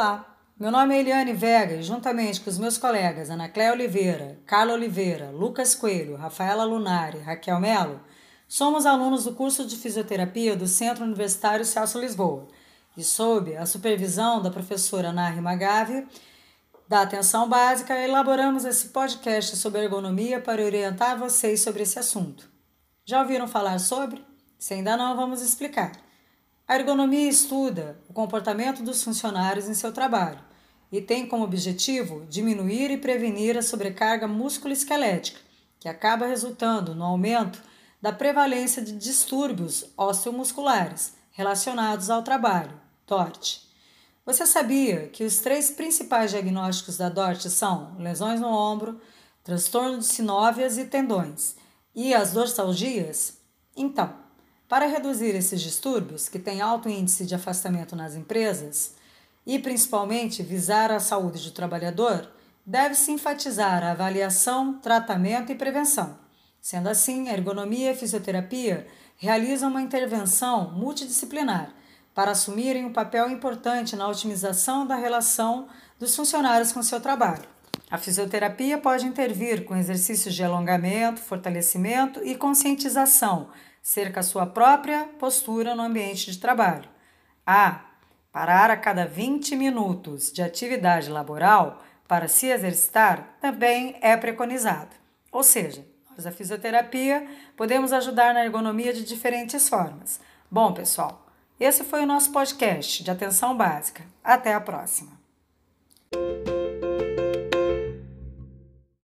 Olá, meu nome é Eliane Vega e juntamente com os meus colegas Ana Cléia Oliveira, Carla Oliveira, Lucas Coelho, Rafaela Lunari, Raquel Melo, somos alunos do curso de fisioterapia do Centro Universitário Celso Lisboa e sob a supervisão da professora Nari Magave, da Atenção Básica, elaboramos esse podcast sobre ergonomia para orientar vocês sobre esse assunto. Já ouviram falar sobre? Se ainda não, vamos explicar. A ergonomia estuda o comportamento dos funcionários em seu trabalho e tem como objetivo diminuir e prevenir a sobrecarga musculoesquelética, que acaba resultando no aumento da prevalência de distúrbios osteomusculares relacionados ao trabalho, DORT. Você sabia que os três principais diagnósticos da DORT são lesões no ombro, transtorno de sinóvias e tendões, e as dorsalgias? Então, para reduzir esses distúrbios, que têm alto índice de afastamento nas empresas, e principalmente visar a saúde do trabalhador, deve-se enfatizar a avaliação, tratamento e prevenção. Sendo assim, a ergonomia e a fisioterapia realizam uma intervenção multidisciplinar para assumirem um papel importante na otimização da relação dos funcionários com seu trabalho. A fisioterapia pode intervir com exercícios de alongamento, fortalecimento e conscientização cerca a sua própria postura no ambiente de trabalho. A. Parar a cada 20 minutos de atividade laboral para se exercitar também é preconizado. Ou seja, nós da fisioterapia podemos ajudar na ergonomia de diferentes formas. Bom, pessoal, esse foi o nosso podcast de atenção básica. Até a próxima.